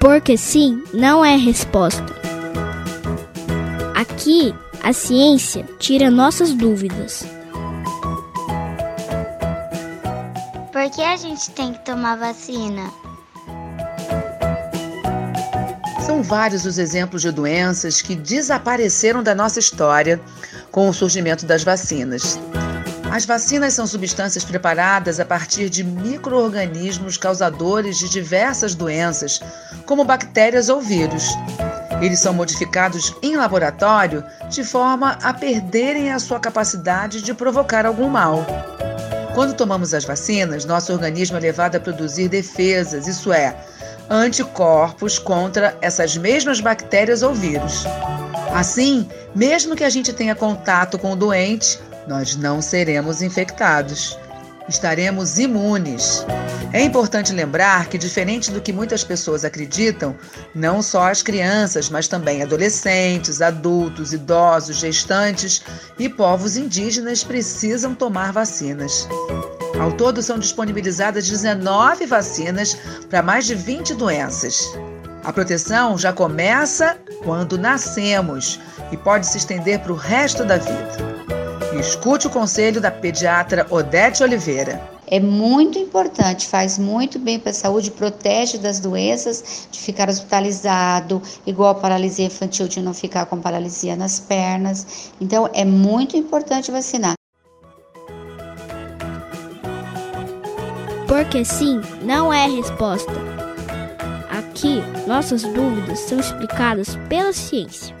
Porque sim não é resposta. Aqui, a ciência tira nossas dúvidas. Por que a gente tem que tomar vacina? São vários os exemplos de doenças que desapareceram da nossa história com o surgimento das vacinas. As vacinas são substâncias preparadas a partir de microorganismos causadores de diversas doenças, como bactérias ou vírus. Eles são modificados em laboratório de forma a perderem a sua capacidade de provocar algum mal. Quando tomamos as vacinas, nosso organismo é levado a produzir defesas, isso é, anticorpos contra essas mesmas bactérias ou vírus. Assim, mesmo que a gente tenha contato com o doente, nós não seremos infectados. Estaremos imunes. É importante lembrar que, diferente do que muitas pessoas acreditam, não só as crianças, mas também adolescentes, adultos, idosos, gestantes e povos indígenas precisam tomar vacinas. Ao todo, são disponibilizadas 19 vacinas para mais de 20 doenças. A proteção já começa quando nascemos e pode se estender para o resto da vida. Escute o conselho da pediatra Odete Oliveira. É muito importante, faz muito bem para a saúde, protege das doenças, de ficar hospitalizado, igual a paralisia infantil, de não ficar com paralisia nas pernas. Então, é muito importante vacinar. Porque sim não é resposta. Aqui, nossas dúvidas são explicadas pela ciência.